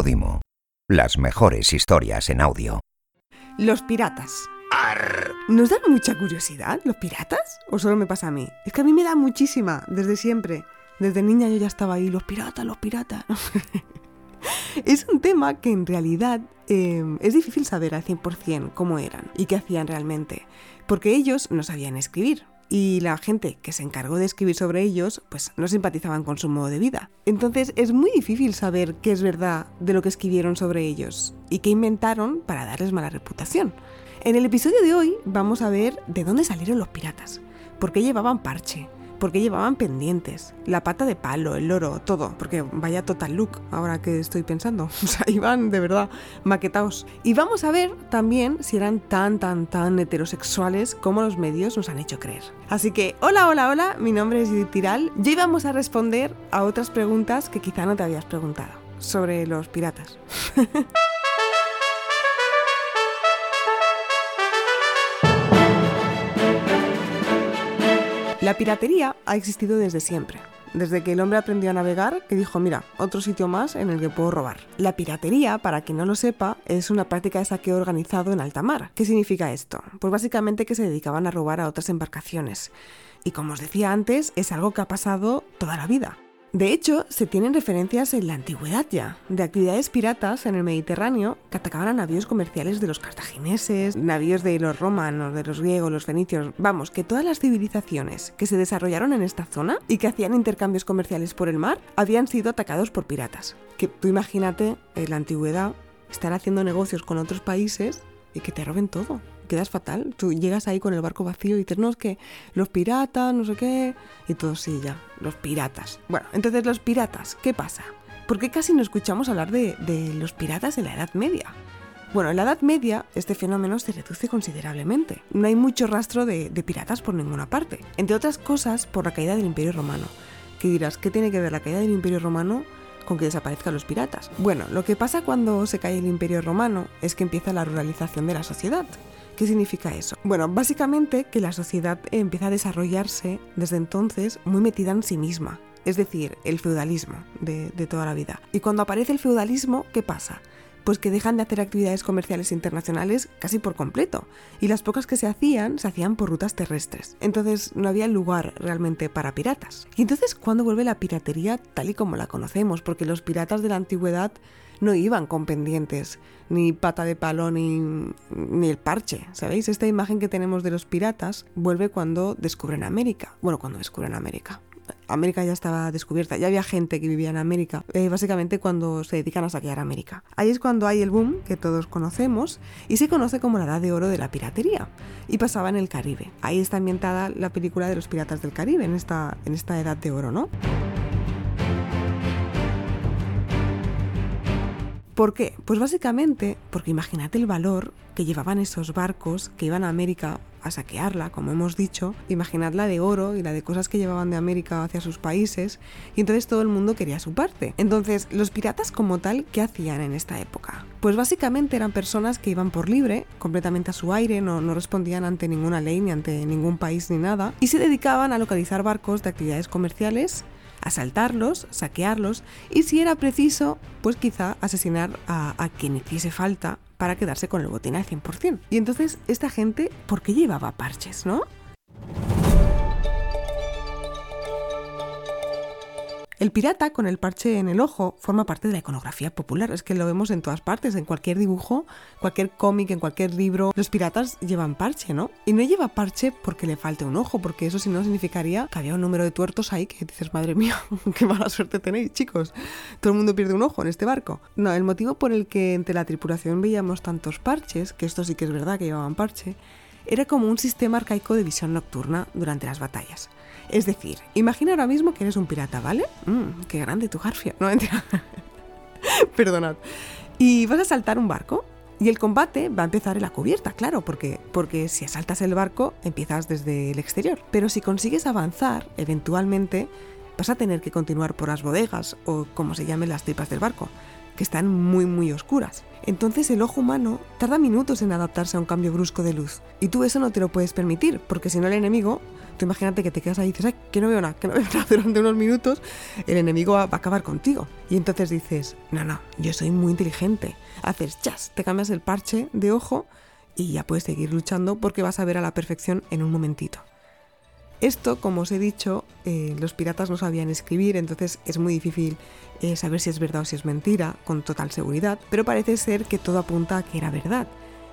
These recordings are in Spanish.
Podimo. Las mejores historias en audio. Los piratas. ¿Nos dan mucha curiosidad los piratas? ¿O solo me pasa a mí? Es que a mí me da muchísima, desde siempre. Desde niña yo ya estaba ahí, los piratas, los piratas. es un tema que en realidad eh, es difícil saber al 100% cómo eran y qué hacían realmente, porque ellos no sabían escribir. Y la gente que se encargó de escribir sobre ellos, pues no simpatizaban con su modo de vida. Entonces es muy difícil saber qué es verdad de lo que escribieron sobre ellos y qué inventaron para darles mala reputación. En el episodio de hoy vamos a ver de dónde salieron los piratas, por qué llevaban parche, porque llevaban pendientes, la pata de palo, el loro, todo, porque vaya total look ahora que estoy pensando. O sea, iban de verdad maquetados. Y vamos a ver también si eran tan, tan, tan heterosexuales como los medios nos han hecho creer. Así que, hola, hola, hola, mi nombre es Judith Tiral y hoy vamos a responder a otras preguntas que quizá no te habías preguntado sobre los piratas. La piratería ha existido desde siempre. Desde que el hombre aprendió a navegar, que dijo, mira, otro sitio más en el que puedo robar. La piratería, para quien no lo sepa, es una práctica de saqueo organizado en alta mar. ¿Qué significa esto? Pues básicamente que se dedicaban a robar a otras embarcaciones. Y como os decía antes, es algo que ha pasado toda la vida. De hecho, se tienen referencias en la antigüedad ya, de actividades piratas en el Mediterráneo que atacaban a navíos comerciales de los cartagineses, navíos de los romanos, de los griegos, los fenicios, vamos, que todas las civilizaciones que se desarrollaron en esta zona y que hacían intercambios comerciales por el mar habían sido atacados por piratas. Que tú imagínate en la antigüedad estar haciendo negocios con otros países y que te roben todo quedas fatal. Tú llegas ahí con el barco vacío y dices, no, es que los piratas, no sé qué. Y todo, sí, ya, los piratas. Bueno, entonces los piratas, ¿qué pasa? ¿Por qué casi no escuchamos hablar de, los piratas en la Edad Media? Bueno, en la Edad Media este fenómeno se reduce considerablemente. No hay mucho rastro de, de, piratas por ninguna parte. Entre otras cosas, por la caída del Imperio Romano. ¿Qué dirás? ¿Qué tiene que ver la caída del Imperio Romano con que desaparezcan los piratas? Bueno, lo que pasa cuando se cae el Imperio Romano es que empieza la ruralización de la sociedad. ¿Qué significa eso? Bueno, básicamente que la sociedad empieza a desarrollarse desde entonces muy metida en sí misma, es decir, el feudalismo de, toda la vida. Y cuando aparece el feudalismo, ¿qué pasa? Pues que dejan de hacer actividades comerciales internacionales casi por completo, y las pocas que se hacían se hacían por rutas terrestres. Entonces no había lugar realmente para piratas. Y entonces, ¿cuándo vuelve la piratería tal y como la conocemos? Porque los piratas de la antigüedad no iban con pendientes, ni pata de palo, ni, ni el parche, ¿sabéis? Esta imagen que tenemos de los piratas vuelve cuando descubren América. Bueno, cuando descubren América. América ya estaba descubierta, ya había gente que vivía en América, eh, básicamente cuando se dedican a saquear América. Ahí es cuando hay el boom que todos conocemos y se conoce como la edad de oro de la piratería y pasaba en el Caribe. Ahí está ambientada la película de los piratas del Caribe, en esta, en esta edad de oro, ¿no? ¿Por qué? Pues básicamente porque imagínate el valor que llevaban esos barcos que iban a América a saquearla, como hemos dicho, imaginad la de oro y la de cosas que llevaban de América hacia sus países, y entonces todo el mundo quería su parte. Entonces, los piratas como tal, ¿qué hacían en esta época? Pues básicamente eran personas que iban por libre, completamente a su aire, no, no respondían ante ninguna ley ni ante ningún país ni nada, y se dedicaban a localizar barcos de actividades comerciales asaltarlos, saquearlos y si era preciso, pues quizá asesinar a, quien hiciese falta para quedarse con el botín al 100%. Y entonces, esta gente, ¿por qué llevaba parches, no? El pirata con el parche en el ojo forma parte de la iconografía popular, es que lo vemos en todas partes, en cualquier dibujo, cualquier cómic, en cualquier libro. Los piratas llevan parche, ¿no? Y no lleva parche porque le falte un ojo, porque eso si no significaría que había un número de tuertos ahí que dices, madre mía, qué mala suerte tenéis, chicos. Todo el mundo pierde un ojo en este barco. No, el motivo por el que entre la tripulación veíamos tantos parches, que esto sí que es verdad que llevaban parche, era como un sistema arcaico de visión nocturna durante las batallas. Es decir, imagina ahora mismo que eres un pirata, ¿vale? Mm, qué grande tu garfio. No, mentira. Perdonad. Y vas a saltar un barco y el combate va a empezar en la cubierta, claro, porque, porque si asaltas el barco empiezas desde el exterior. Pero si consigues avanzar, eventualmente vas a tener que continuar por las bodegas o como se llamen las tripas del barco. Que están muy muy oscuras. Entonces el ojo humano tarda minutos en adaptarse a un cambio brusco de luz. Y tú eso no te lo puedes permitir, porque si no el enemigo, tú imagínate que te quedas ahí y dices, Ay, que no veo nada, que no veo nada durante unos minutos, el enemigo va, a acabar contigo. Y entonces dices, no, no, yo soy muy inteligente. Haces chas, te cambias el parche de ojo y ya puedes seguir luchando porque vas a ver a la perfección en un momentito. Esto, como os he dicho, eh, los piratas no sabían escribir, entonces es muy difícil eh, saber si es verdad o si es mentira con total seguridad, pero parece ser que todo apunta a que era verdad.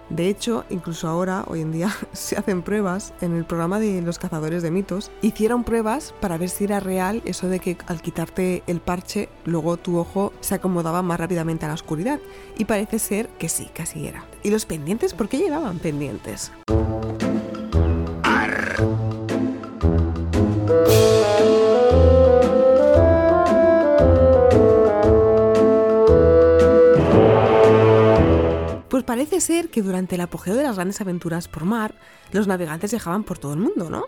De hecho, incluso ahora, hoy en día, se hacen pruebas en el programa de los cazadores de mitos. Hicieron pruebas para ver si era real eso de que al quitarte el parche, luego tu ojo se acomodaba más rápidamente a la oscuridad. Y parece ser que sí, casi era. ¿Y los pendientes? ¿Por qué llevaban pendientes? Pues parece ser que durante el apogeo de las grandes aventuras por mar, los navegantes viajaban por todo el mundo, ¿no?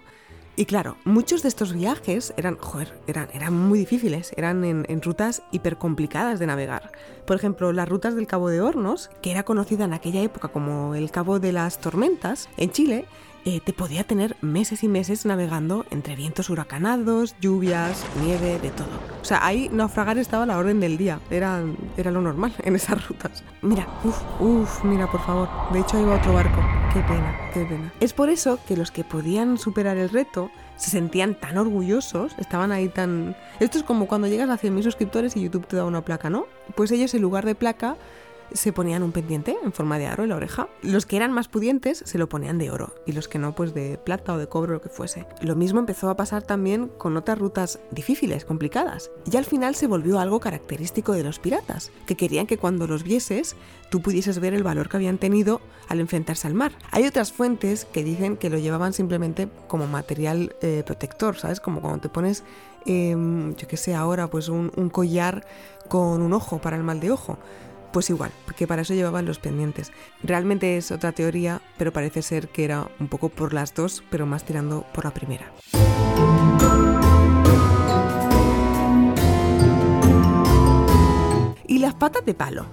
Y claro, muchos de estos viajes eran, joder, eran, eran muy difíciles, eran en, en rutas hipercomplicadas de navegar. Por ejemplo, las rutas del Cabo de Hornos, que era conocida en aquella época como el Cabo de las Tormentas, en Chile, eh, te podía tener meses y meses navegando entre vientos huracanados, lluvias, nieve, de todo. O sea, ahí naufragar estaba la orden del día, era, era lo normal en esas rutas. Mira, uff, uff, mira, por favor. De hecho, ahí va otro barco. Qué pena, qué pena. Es por eso que los que podían superar el reto se sentían tan orgullosos, estaban ahí tan... Esto es como cuando llegas a 100.000 suscriptores y YouTube te da una placa, ¿no? Pues ellos en lugar de placa se ponían un pendiente en forma de aro en la oreja. Los que eran más pudientes se lo ponían de oro y los que no, pues de plata o de cobre o lo que fuese. Lo mismo empezó a pasar también con otras rutas difíciles, complicadas. Y al final se volvió algo característico de los piratas, que querían que cuando los vieses tú pudieses ver el valor que habían tenido al enfrentarse al mar. Hay otras fuentes que dicen que lo llevaban simplemente como material eh, protector, ¿sabes? Como cuando te pones, eh, yo que sé, ahora pues un collar con un ojo para el mal de ojo. Pues igual, porque para eso llevaban los pendientes. Realmente es otra teoría, pero parece ser que era un poco por las dos, pero más tirando por la primera. Las patas de palo.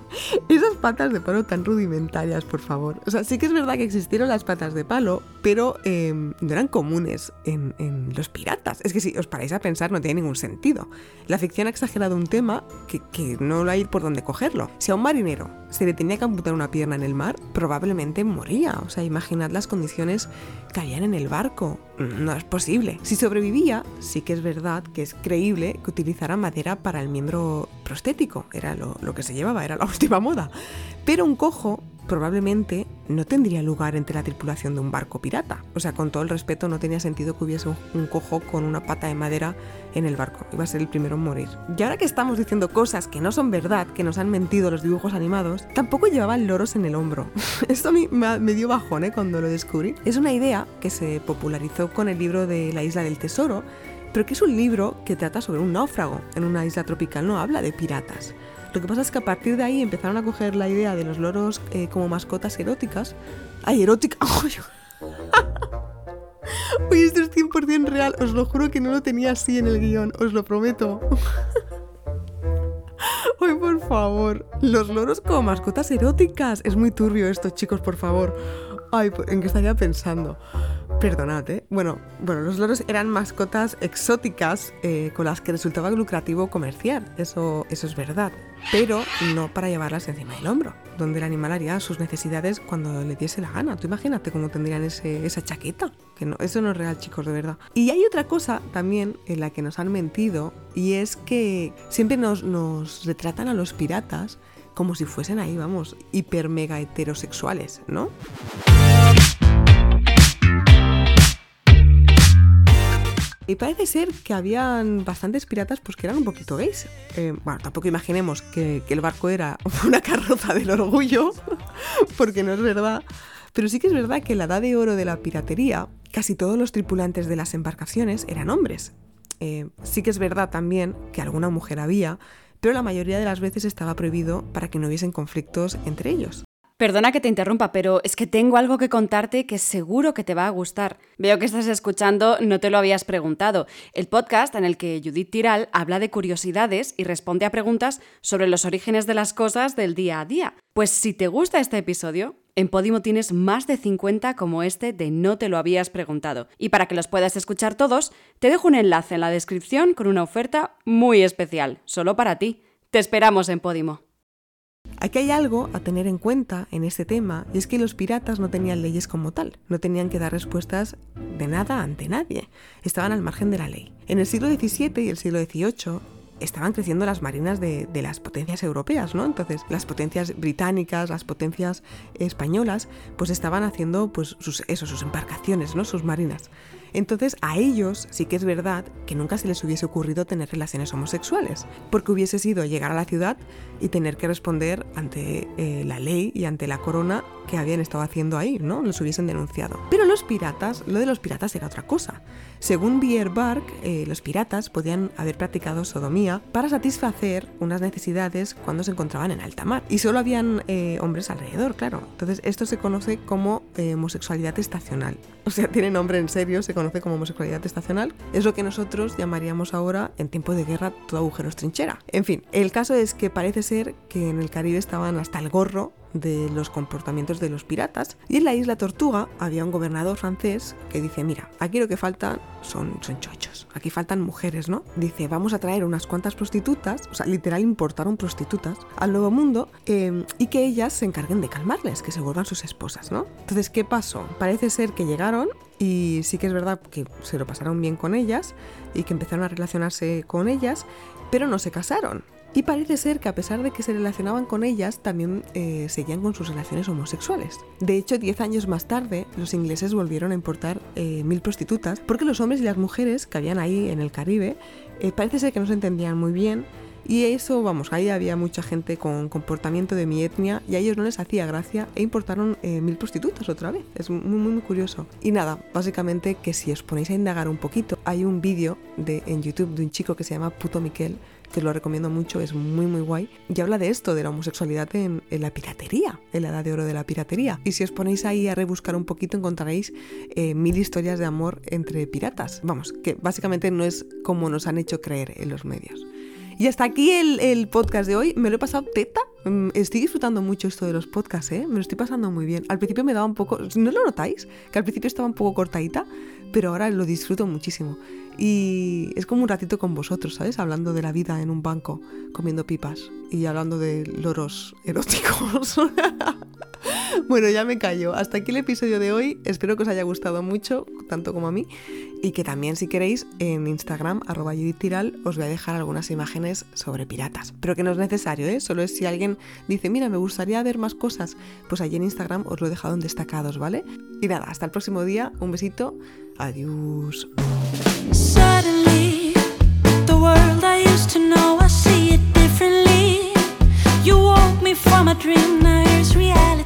Esas patas de palo tan rudimentarias, por favor. O sea, sí que es verdad que existieron las patas de palo, pero eh, no eran comunes en, en, los piratas. Es que si os paráis a pensar, no tiene ningún sentido. La ficción ha exagerado un tema que, que no hay por dónde cogerlo. Si a un marinero se le tenía que amputar una pierna en el mar, probablemente moría. O sea, imaginad las condiciones que habían en el barco. No es posible. Si sobrevivía, sí que es verdad que es creíble que utilizara madera para el miembro prostético. Era lo, lo que se llevaba, era la última moda. Pero un cojo probablemente no tendría lugar entre la tripulación de un barco pirata. O sea, con todo el respeto, no tenía sentido que hubiese un, cojo con una pata de madera en el barco. Iba a ser el primero en morir. Y ahora que estamos diciendo cosas que no son verdad, que nos han mentido los dibujos animados, tampoco llevaban loros en el hombro. Esto a mí me dio bajón ¿eh? cuando lo descubrí. Es una idea que se popularizó con el libro de La Isla del Tesoro, pero que es un libro que trata sobre un náufrago en una isla tropical, no habla de piratas. Lo que pasa es que a partir de ahí empezaron a coger la idea de los loros eh, como mascotas eróticas. ¡Ay, erótica! Oye, esto es 100% real. Os lo juro que no lo tenía así en el guion. Os lo prometo. Ay, por favor. Los loros como mascotas eróticas. Es muy turbio esto, chicos, por favor. Ay, ¿en qué estaría pensando? Perdonad, ¿eh? Bueno, bueno, los loros eran mascotas exóticas eh, con las que resultaba lucrativo comerciar, eso, eso es verdad, pero no para llevarlas encima del hombro, donde el animal haría sus necesidades cuando le diese la gana. Tú imagínate cómo tendrían ese, esa chaqueta, que no, eso no es real, chicos, de verdad. Y hay otra cosa también en la que nos han mentido, y es que siempre nos, nos retratan a los piratas como si fuesen ahí, vamos, hiper mega heterosexuales, ¿no? Y parece ser que habían bastantes piratas pues que eran un poquito gays. Eh, bueno, tampoco imaginemos que, el barco era una carroza del orgullo, porque no es verdad. Pero sí que es verdad que en la edad de oro de la piratería, casi todos los tripulantes de las embarcaciones eran hombres. Eh, sí que es verdad también que alguna mujer había, pero la mayoría de las veces estaba prohibido para que no hubiesen conflictos entre ellos. Perdona que te interrumpa, pero es que tengo algo que contarte que seguro que te va a gustar. Veo que estás escuchando, no te lo habías preguntado, el podcast en el que Judith Tiral habla de curiosidades y responde a preguntas sobre los orígenes de las cosas del día a día. Pues si te gusta este episodio, en Podimo tienes más de 50 como este de No te lo habías preguntado. Y para que los puedas escuchar todos, te dejo un enlace en la descripción con una oferta muy especial, solo para ti. Te esperamos en Podimo. Aquí hay algo a tener en cuenta en este tema y es que los piratas no tenían leyes como tal, no tenían que dar respuestas de nada ante nadie, estaban al margen de la ley. En el siglo XVII y el siglo XVIII estaban creciendo las marinas de, las potencias europeas, ¿no? Entonces, las potencias británicas, las potencias españolas, pues estaban haciendo pues sus, sus embarcaciones, ¿no? Sus marinas. Entonces a ellos sí que es verdad que nunca se les hubiese ocurrido tener relaciones homosexuales, porque hubiese sido llegar a la ciudad y tener que responder ante eh, la ley y ante la corona que habían estado haciendo ahí, ¿no? Los hubiesen denunciado. Pero los piratas, lo de los piratas era otra cosa. Según Bierbark, eh, los piratas podían haber practicado sodomía para satisfacer unas necesidades cuando se encontraban en alta mar. Y solo habían eh, hombres alrededor, claro. Entonces esto se conoce como eh, homosexualidad estacional. O sea, tiene nombre en serio, se conoce como homosexualidad estacional. Es lo que nosotros llamaríamos ahora, en tiempo de guerra, todo agujero es trinchera. En fin, el caso es que parece ser que en el Caribe estaban hasta el gorro de los comportamientos de los piratas. Y en la isla Tortuga había un gobernador francés que dice, mira, aquí lo que faltan son, son chochos, aquí faltan mujeres, ¿no? Dice, vamos a traer unas cuantas prostitutas, o sea, literal importaron prostitutas al Nuevo Mundo em, y que ellas se encarguen de calmarles, que se vuelvan sus esposas, ¿no? Entonces, ¿qué pasó? Parece ser que llegaron y sí que es verdad que se lo pasaron bien con ellas y que empezaron a relacionarse con ellas, pero no se casaron. Y parece ser que a pesar de que se relacionaban con ellas, también eh, seguían con sus relaciones homosexuales. De hecho, diez años más tarde, los ingleses volvieron a importar eh, mil prostitutas porque los hombres y las mujeres que habían ahí en el Caribe eh, parece ser que no se entendían muy bien y eso, vamos, ahí había mucha gente con comportamiento de mi etnia y a ellos no les hacía gracia e importaron mil prostitutas otra vez. Es muy, muy, muy curioso. Y nada, básicamente que si os ponéis a indagar un poquito, hay un vídeo de, en YouTube de un chico que se llama Puto Miquel que lo recomiendo mucho, es muy muy guay, y habla de esto, de la homosexualidad en, la piratería, en la edad de oro de la piratería. Y si os ponéis ahí a rebuscar un poquito encontraréis eh, mil historias de amor entre piratas. Vamos, que básicamente no es como nos han hecho creer en los medios. Y hasta aquí el, el, podcast de hoy. Me lo he pasado teta. Mm, estoy disfrutando mucho esto de los podcasts, ¿eh? Me lo estoy pasando muy bien. Al principio me daba un poco... ¿No lo notáis? Que al principio estaba un poco cortadita, pero ahora lo disfruto muchísimo. Y es como un ratito con vosotros, ¿sabes? Hablando de la vida en un banco, comiendo pipas y hablando de loros eróticos. bueno, ya me callo. Hasta aquí el episodio de hoy. Espero que os haya gustado mucho, tanto como a mí. Y que también, si queréis, en Instagram, arroba Tiral, os voy a dejar algunas imágenes sobre piratas. Pero que no es necesario, ¿eh? Solo es si alguien dice, mira, me gustaría ver más cosas, pues allí en Instagram os lo he dejado en destacados, ¿vale? Y nada, hasta el próximo día. Un besito. Adiós.